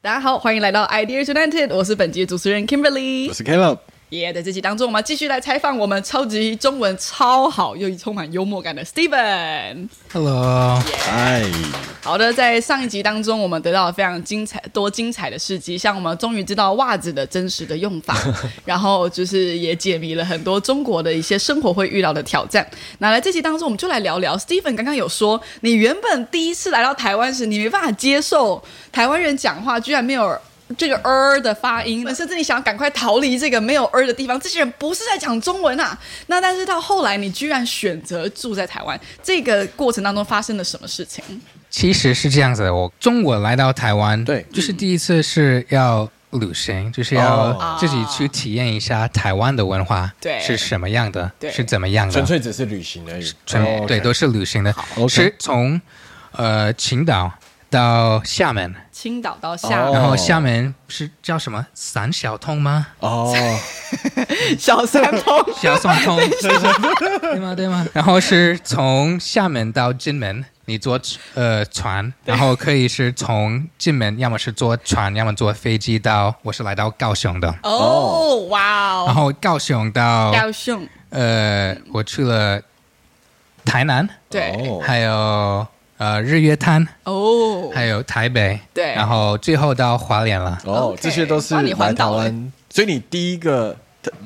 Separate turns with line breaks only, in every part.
大家好，欢迎来到 Idea United，我是本集主持人 Kimberly
我。是 Caleb，
耶在这集当中，我们继续来采访我们超级中文超好又充满幽默感的 Steven。
Hello，
嗨，
好的，在上一集当中，我们得到了非常精彩多精彩的事迹，像我们终于知道袜子的真实的用法，然后就是也解谜了很多中国的一些生活会遇到的挑战。那来这集当中，我们就来聊聊。Steven 刚刚有说，你原本第一次来到台湾时，你没办法接受台湾人讲话居然没有。这个 er 的发音，甚至你想赶快逃离这个没有 er 的地方，这些人不是在讲中文啊。那但是到后来，你居然选择住在台湾，这个过程当中发生了什么事情？
其实是这样子的，我中国来到台湾，
对。
就是第一次是要旅行，就是
哦。
要自己去体验一下台湾的文化，
对。
是什么样的，
对。
是怎么样的，
纯粹只是旅行而已。
纯
哦
对都是旅行的。是从呃青岛到厦门，
青岛到厦门
哦。
然后厦门是叫什么？三小通吗？
哦，
小三通，
小三通，对吗？对吗？然后是从厦门到金门，你坐呃船，然后可以是从金门，要么是坐船，要么坐飞机到，我是来到高雄的，
哦，哇哦，
然后高雄到
高雄，
呃，我去了台南，
对，
哦。
还有呃日月潭，
哦，
还有台北，
对。
然后最后到花莲了。
哦这些都是来台
环岛欸
湾，所以你第一个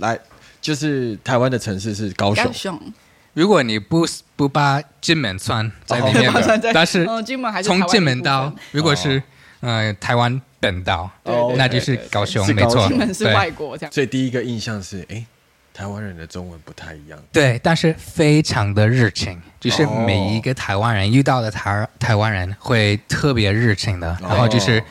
来就是台湾的城市是高雄。
高。雄，
如果你不不把金门算在里面但是从金门到，如果是呃台湾本岛，那就是高雄，没错。
金门是
对。
外国这样，
所以第一个印象是，哎，台湾人的中文不太一样。
对，但是非常的热情，就是
哦。
每一个台湾人遇到的台台湾人会特别热情的，然后就是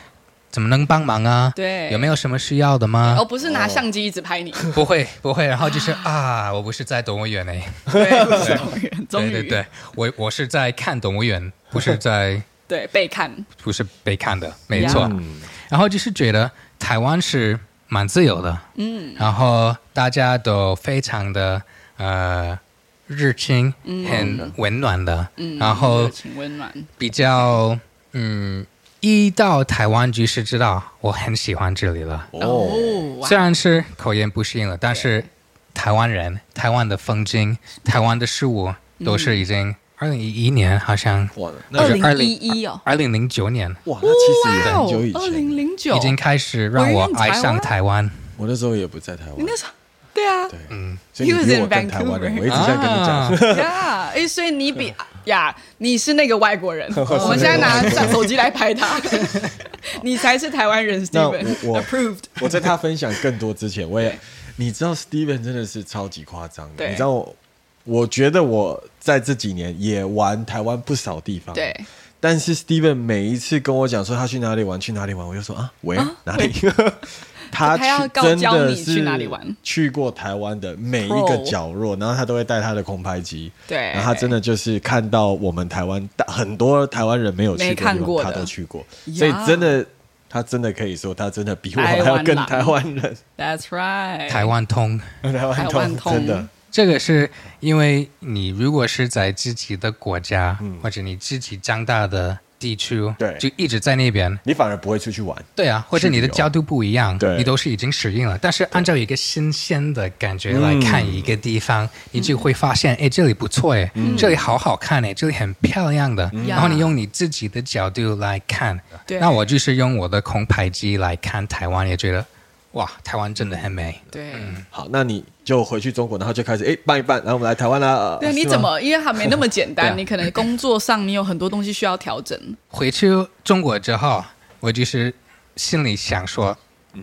怎么能帮忙啊？
对。
有没有什么需要的吗？
哦，？不是拿相机一直拍你，
不会不会，然后就是 啊，我不是在动物园呢，
对，不是动物园，
对对对，我我是在看动物园，不是在
对被看，
不是被看的，没错。
嗯，
然后就是觉得台湾是蛮自由的，
嗯，
然后大家都非常的呃热情，很温暖的，
嗯，
然后
热情温暖，
比较嗯，一到台湾就是知道我很喜欢这里了。
哦，
虽然是口音不适应了，但是台湾人、台湾的风景、台湾的事物都是已经二零一一年好像
哇，
二
那
是
零一一哦，
二零零九年。
哇，那其实也很久以前，
二
前。
零零九。
已经开始让我爱上台湾。
我那时候也不在台湾，
你那时候对啊，
对，
嗯，
所以你比我更台湾人。我一直在跟你
啊。
讲，
呀，哎，所以你比呀，你是那个外国人，我们现在拿手机来拍他，你才是台湾人，Steven
我我
approved。
我在他分享更多之前，我也你知道，Steven 真的是超级夸张的。你知道我，我觉得我在这几年也玩台湾不少地方，。
对，
但是 Steven 每一次跟我讲说他去哪里玩，去哪里玩，我就说啊，喂，哪里？他真的
你去
是
哪里玩？
去过台湾的每一个角落，然后他都会带他的空拍机，
对。
然后他真的就是看到我们台湾大很多台湾人没有去过的地方，
看过
他都去过，所以真的。他真的可以说，他真的比我还要更台湾人。
That's right，
台湾通，
台湾
台湾通。
真的，
这个是因为你如果是在自己的国家，
嗯
或者你自己长大的地区，
对
就一直在那边，
你反而不会出去玩。
对啊，或者你的角度不一样，
对
你都是已经适应了。但是按照一个新鲜的感觉来看一个地方，你就会发现，哎，这里不错哎，这里好好看哎，这里很漂亮的。然后你用你自己的角度来看，
对
那我就是用我的空拍机来看台湾，也觉得哇，台湾真的很美。
对。
好，那你就回去中国，然后就开始哎办一办，然后我们来台湾啦。
对，你怎么？因为还没那么简单，
啊
你可能工作上你有很多东西需要调整。
回去中国之后，我就是心里想说，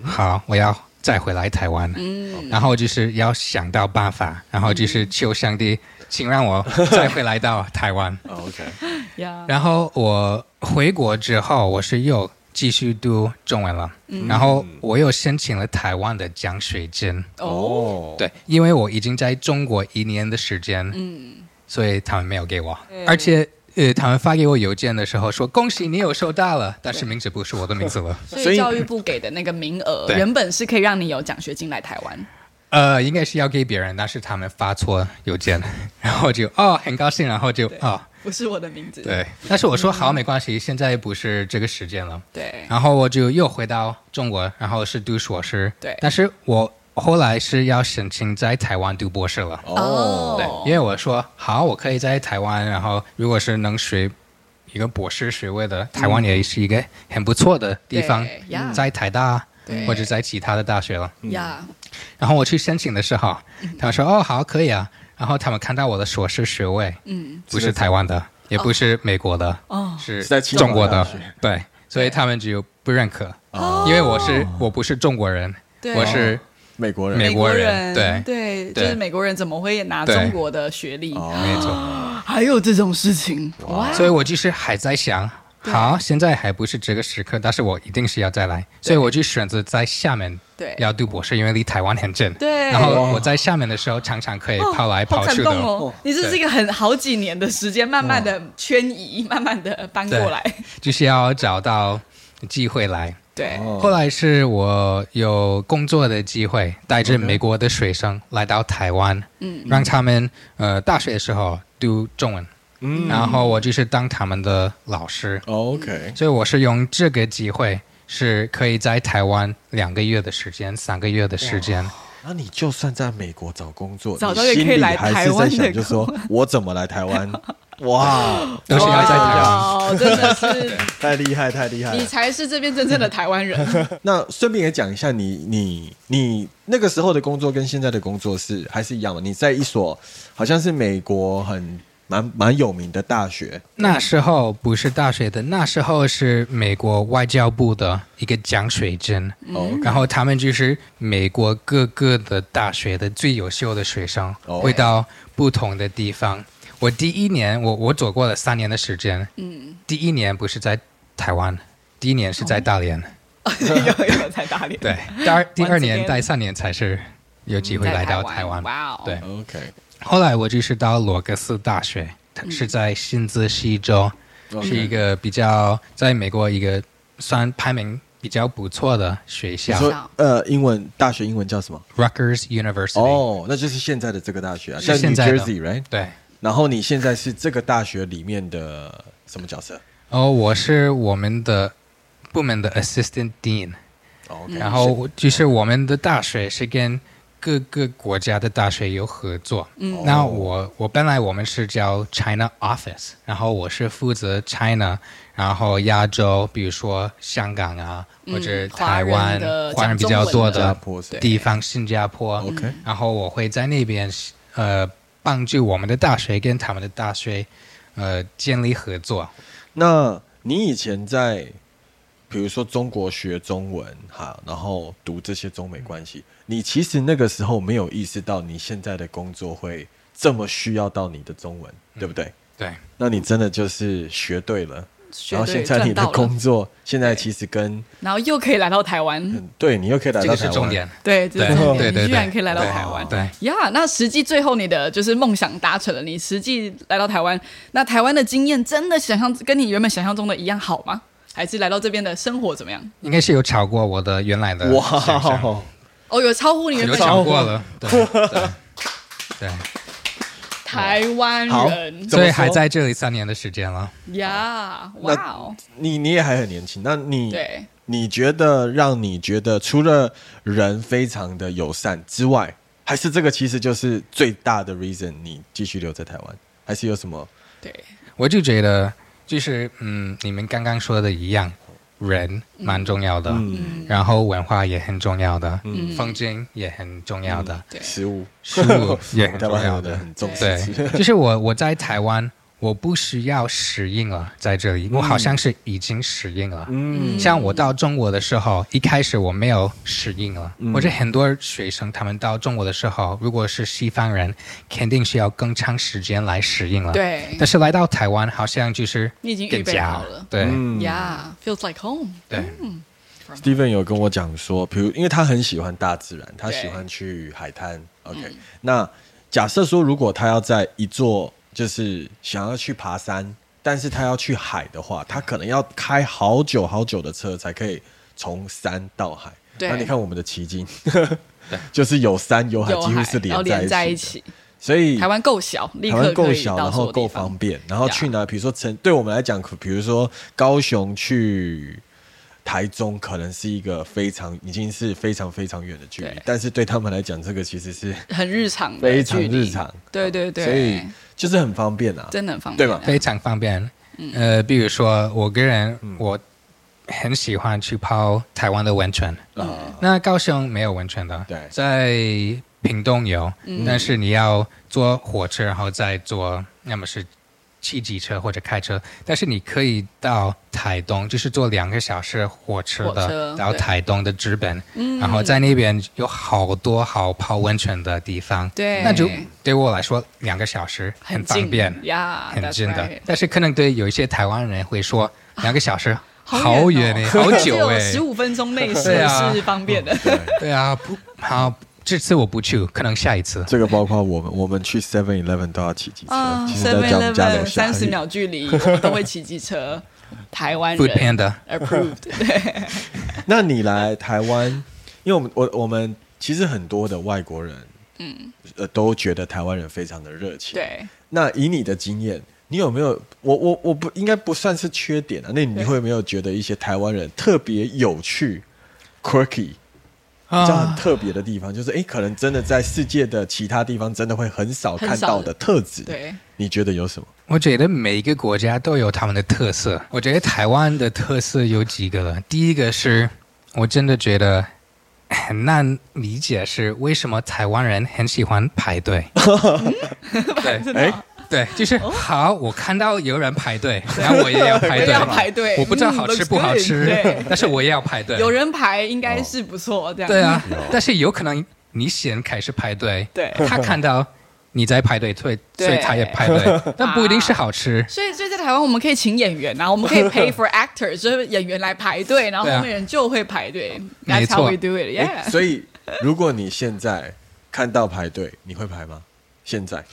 好，我要再回来台湾，
嗯，
然后就是要想到办法，然后就是求上帝，请让我再回来到台湾。
哦？OK，
呀，
然后我回国之后，我是又继续读中文了，然后我又申请了台湾的奖学金。
哦，
哦，
对，因为我已经在中国一年的时间，
嗯，
所以他们没有给我，而且呃，他们发给我邮件的时候说恭喜你有收到了，但是名字不是我的名字了。
所
所以
以教育部给的那个名额原本是可以让你有奖学金来台湾。
呃，应该是要给别人，但是他们发错邮件，然后就哦很高兴，然后就哦
不是我的名字。
对，但是我说好没关系，现在不是这个时间了，
对。
然后我就又回到中国，然后是读硕士，
对。
但是我后来是要申请在台湾读博士了。
哦。
对，因为我说好，我可以在台湾，然后如果是能学一个博士学位的，台湾也是一个很不错的地方
对，
在台大
对。
或者在其他的大学了。
呀，
然后我去申请的时候，他说哦好可以啊，然后他们看到我的硕士学位
嗯，
不是台湾的，也不是美国的，
哦，
是
是在
中国的，对，所以他们就不认可，
哦。
因为我是我不是中国人，
对。
我是
美国人，
美国人对。
对，就是美国人怎么会拿中国的学历？
哦
没错。
还有这种事情。哇！
所以我就是还在想，好，现在还不是这个时刻，但是我一定是要再来，所以我就选择在厦门
对
要读博士，因为离台湾很近。
对
然后我在厦门的时候，常常可以跑来跑去的。
你这是一个很好几年的时间，慢慢的迁移，慢慢的搬过来。
就是要找到机会来。
对，
哦
后来是我有工作的机会，带着美国的学生来到台湾，
嗯
让他们呃大学的时候读中文，
嗯
然后我就是当他们的老师
，，OK，
所以我是用这个机会，是可以在台湾两个月的时间、三个月的时间，
那你就算在美国找工作，
找到
你心里
一个可以来
还是在
台湾的
想，就说我怎么来台湾？哇，
都是要在台湾。
真的是
太厉害，太厉害
你！才是这边真正的台湾人。
那顺便也讲一下你，你你那个时候的工作跟现在的工作是还是一样吗？你在一所好像是美国很蛮蛮有名的大学，
那时候不是大学的，那时候是美国外交部的一个奖学金，
哦
然后他们就是美国各个的大学的最优秀的学生，
哦
会到不同的地方。我第一年，我我走过了三年的时间，
嗯，
第一年不是在台湾，第一年是在大连，
有有在大连，
对，第二第二年、第三年才是有机会来到台湾。
哇哦，
对
，OK，
后来我就是到罗格斯大学，它是在新泽西州是一个比较在美国一个算排名比较不错的学校
说呃，英文大学英文叫什么
？，Rutgers University。
哦，那就是现在的这个大学啊，
现在的
Jersey，right？
对，
然后你现在是这个大学里面的什么角色？
哦，我是我们的部门的 Assistant Dean，
哦
然后就是我们的大学是跟各个国家的大学有合作。
嗯
那我我本来我们是叫 China Office，然后我是负责 China，然后亚洲，比如说香港啊，
嗯
或者台湾
的
华人比较多的地方，新加坡。
OK，
然后我会在那边呃帮助我们的大学跟他们的大学呃建立合作。
那你以前在比如说中国学中文哈，然后读这些中美关系，你其实那个时候没有意识到你现在的工作会这么需要到你的中文，对不对？
对，
那你真的就是学对了，然后现在你的工作现在其实跟
然后又可以来到台湾，
嗯，对你又可以来到台湾，
个是重点。
对，这是
对
重点。
对对
居然可以来到台湾，
对。
呀那实际最后你的就是梦想达成了，你实际来到台湾，那台湾的经验真的想象跟你原本想象中的一样好吗？还是来到这边的生活怎么样？
应该是有超过我的原来的想象
哇，
哦，有超乎你原
有
本
超过了，对 对对，
台湾
好
人
怎么说？
所以还在这里三年的时间了。
呀，哇哦，
你你也还很年轻，那你
对，
你觉得让你觉得除了人非常的友善之外，还是这个其实就是最大的 reason 你继续留在台湾，还是有什么？
对，
我就觉得，就是嗯，你们刚刚说的一样，人蛮重要的，
嗯，
然后文化也很重要的，
嗯。
风景也很重要的，
食物，
食物也很重要的。
湾有的很重视
对，就是我我在台湾，我不需要适应了，在这里，我好像是已经适应了。
嗯。
像我到中国的时候，一开始我没有适应了，
嗯。
或者很多学生他们到中国的时候，如果是西方人，肯定是要更长时间来适应了。，
对。
但，是来到台湾，好像就是
你已经预备
更加
好了。
对、
嗯。
呀，feels like home，
对
，Steven 有跟我讲说，比如因为他很喜欢大自然，他喜欢去海滩。OK，、
嗯
那假设说，如果他要在一座就是想要去爬山，但是他要去海的话，他可能要开好久好久的车才可以从山到海。那你看我们的奇经，就是有山有海，几乎是
连
连在一
在一起。
所以
台湾够小，立
台湾够小，然后够
方
便，然后去哪？比如说成，对我们来讲，可比如说高雄去台中，可能是一个非常已经是非常非常远的距离，但是对他们来讲，这个其实是
很日常的
非常日常，
对对对，
所以就是很方便啊。
真的很方便，
对吧？
非常方便。呃，比如说我个人，我很喜欢去泡台湾的温泉。
嗯
啊，
那高雄没有温泉的，
对。
在屏东有，
嗯。
但是你要坐火车，然后再坐，要么是骑机车或者开车，但是你可以到台东，就是坐两个小时火车的到台东的直本，
嗯。
然后在那边有好多好泡温泉的地方，
对，
那就对我来说两个小时很
很近
方便。
呀，
很近的。
right，
但是可能对有一些台湾人会说两个小时
好
好
远
哎，好久 哎，
十五分钟内是
啊。
是方便的，
对，
对啊，不好，这次我不去，可能下一次。
这个包括我们，我们去 Seven Eleven 都要骑机车
，，Seven Eleven 三十秒距离，我都会骑机车。台湾
Food
人 Panda，approved，对，
那你来台湾，因为我们我我们其实很多的外国人，嗯，呃，都觉得台湾人非常的热情。，
对，
那以你的经验，你有没有？我我我不应该不算是缺点啊。那你
对
会没有觉得一些台湾人特别有趣、quirky，这样很
啊，
特别的地方？就是诶，可能真的在世界的其他地方真的会很少看到的特质。
对，
你觉得有什么？
我觉得每一个国家都有他们的特色。我觉得台湾的特色有几个了。第一个是我真的觉得很难理解，是为什么台湾人很喜欢排队。对，
真的哦
对，就是好，我看到有人排队，然后我也要排队，
要排队。
我不知道好
嗯
吃不好吃
对，
但是我也要排队。
有人排应该是不错，这样。
对啊，但是有可能你先开始排队，
对。
他看到你在排队，所以所以他也排队，但不一定是好吃。
所以，所以在台湾我们可以请演员啊，我们可以 pay for actors，就是演员来排队，然后后面人就会排队。
没
That's how
错
we do it，yeah
所以如果你现在看到排队，你会排吗？现在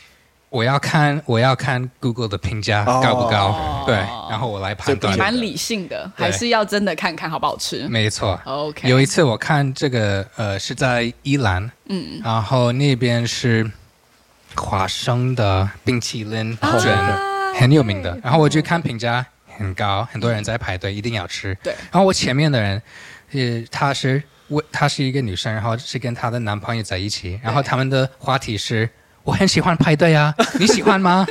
我要看我要看 Google 的评价
哦。
高不高，对，然后我来判断。
蛮理性的，还是要真的看看好不好吃。
没错。
OK
有一次我看这个呃是在伊兰，
嗯，
然后那边是华生的冰淇淋卷，
啊
很有名的。然后我去看评价很高，很多人在排队，一定要吃。
对。
然后我前面的人，呃，她是我，她是一个女生，然后是跟她的男朋友在一起，然后他们的话题是。我很喜欢派对啊，你喜欢吗？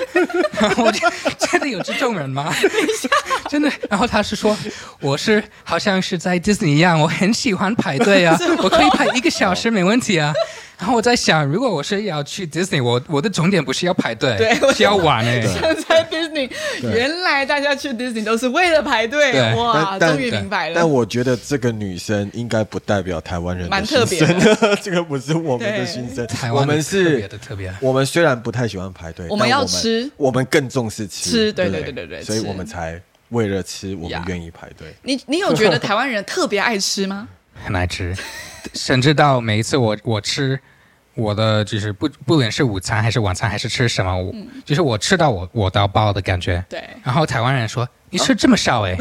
然 后我就真的有这种人吗？真的。然后他是说，我是好像是在 Disney 一样，我很喜欢排队啊，我可以排一个小时没问题啊。然后我在想，如果我是要去 Disney，我我的重点不是要排队，
对我
是要玩哎、
像在 Disney，原来大家去 Disney 都是为了排队，哇，终于明白了。
但我觉得这个女生应该不代表台湾人的
蛮特别的
这个不是我们的心声
台。
我们
湾的特别
是，
的特别。
我们虽然不太喜欢排队，
我们要吃
我们更重视吃，
吃对
对
对？对
所以我们才为了吃，我们愿意排队。
你你有觉得台湾人特别爱吃吗？
很爱吃，甚至到每一次我我吃我的就是不不论是午餐还是晚餐还是吃什么，我、就是我吃到我我到爆的感觉。
对，
然后台湾人说你吃这么少哎、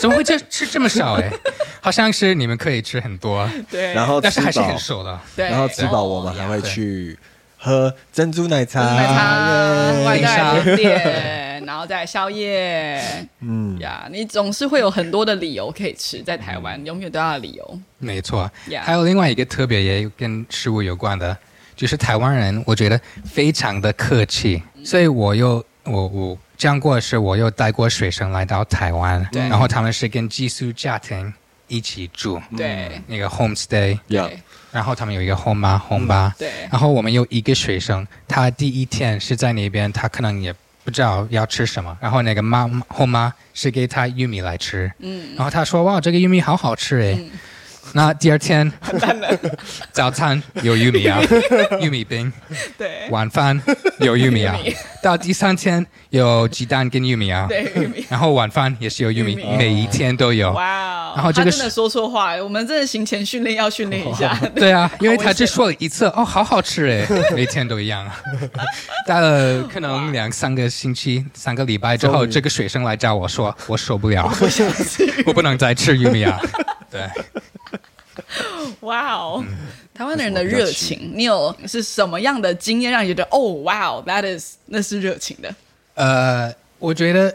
怎么会这吃这么少哎、好像是你们可以吃很多，
对，
然后
但是还是很，瘦的。
对，
然后吃饱，我们还会去喝珍珠奶茶，
奶茶、
耶
外带甜点，然后再宵夜。
嗯，
呀。你总是会有很多的理由可以吃，在台湾永远都要理由。
没错。还有另外一个特别也跟食物有关的，就是台湾人，我觉得非常的客气，所以我又我我这样过的是，我又带过学生来到台湾，
对。
然后他们是跟寄宿家庭一起住，
对。
那个 homestay，
对
然后他们有一个 home 吧 home 吧，
对。
然后我们有一个学生，他第一天是在那边，他可能也不知道要吃什么，然后那个妈后妈是给他玉米来吃，
嗯，
然后他说哇这个玉米好好吃诶。那第二天 早餐有玉米啊，玉米饼，
对
晚饭有玉米啊，到第三天有鸡蛋跟玉米啊，
对玉米。
然后晚饭也是有玉米，
玉米
每一天都有。
哇哦！
然后这个
真的说错话，我们真的行前训练要训练一下。
对啊，因为他只说了一次，哦，好好吃哎，每天都一样。待了可能两三个星期、三个礼拜之后，这个学生来找我说，我受不了，我不能再吃玉米啊。对，
哇哦，
嗯
台湾的人的热情，你有是什么样的经验让你觉得哦，哇哦，that is 那是热情的？
呃，我觉得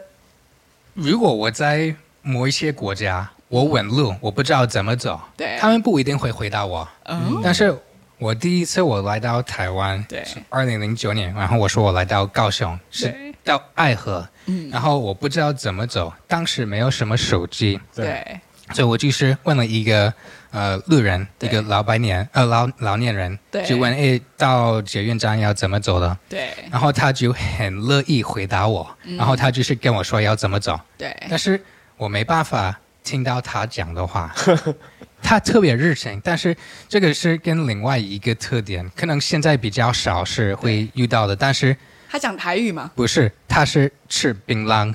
如果我在某一些国家，我问路，我不知道怎么走，
对。
他们不一定会回答我。
嗯，
但是我第一次我来到台湾，
对。
二零零九年，然后我说我来到高雄，是到爱河，
嗯。
然后我不知道怎么走，当时没有什么手机，
对。
所以我就是问了一个呃路人，一个老白年呃老老年人，
对。
就问诶到捷运站要怎么走的，
对。
然后他就很乐意回答我，
嗯。
然后他就是跟我说要怎么走，
对。
但是我没办法听到他讲的话。他特别热情，但是这个是跟另外一个特点，可能现在比较少是会遇到的，但是
他讲台语吗？
不是，他是吃槟榔。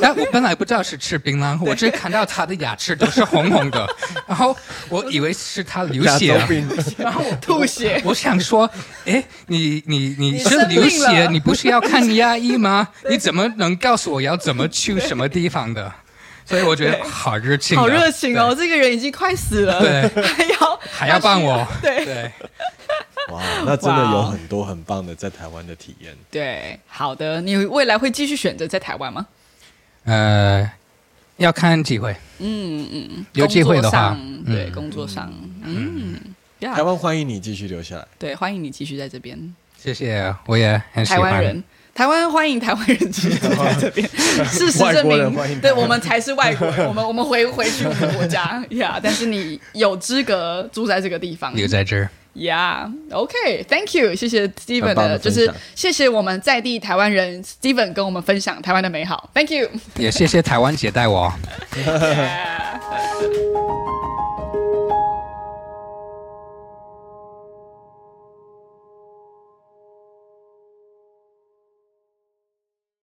但 我本来不知道是吃槟榔，我只看到他的牙齿都是红红的，然后我以为是他流血了，然后我
吐血。
我想说，哎，你你你
你
是流血，
了。
你不是要看牙医吗？你怎么能告诉我要怎么去什么地方的？所以我觉得好热情的，
好热情哦！这个人已经快死了，
对。
还要
还要帮我，
对
对，
哇，那真的有很多很棒的在台湾的体验。
对，好的，你未来会继续选择在台湾吗？
呃，要看机会，
嗯嗯，
有机会的话
对，
嗯
工作上，嗯，呀
台湾欢迎你继续留下来。
对，欢迎你继续在这边。
谢谢，我也很喜欢。
台湾人，台湾欢迎台湾人继续在这边。事实证明对我们才是外国人，我们我们回回去我们的国家呀。但是你有资格住在这个地方
留在这儿，
呀。OK，Thank you，谢谢 Steven 的，就是谢谢我们在地台湾人 Steven 跟我们分享台湾的美好。Thank you。
也谢谢台湾姐带我。
Yeah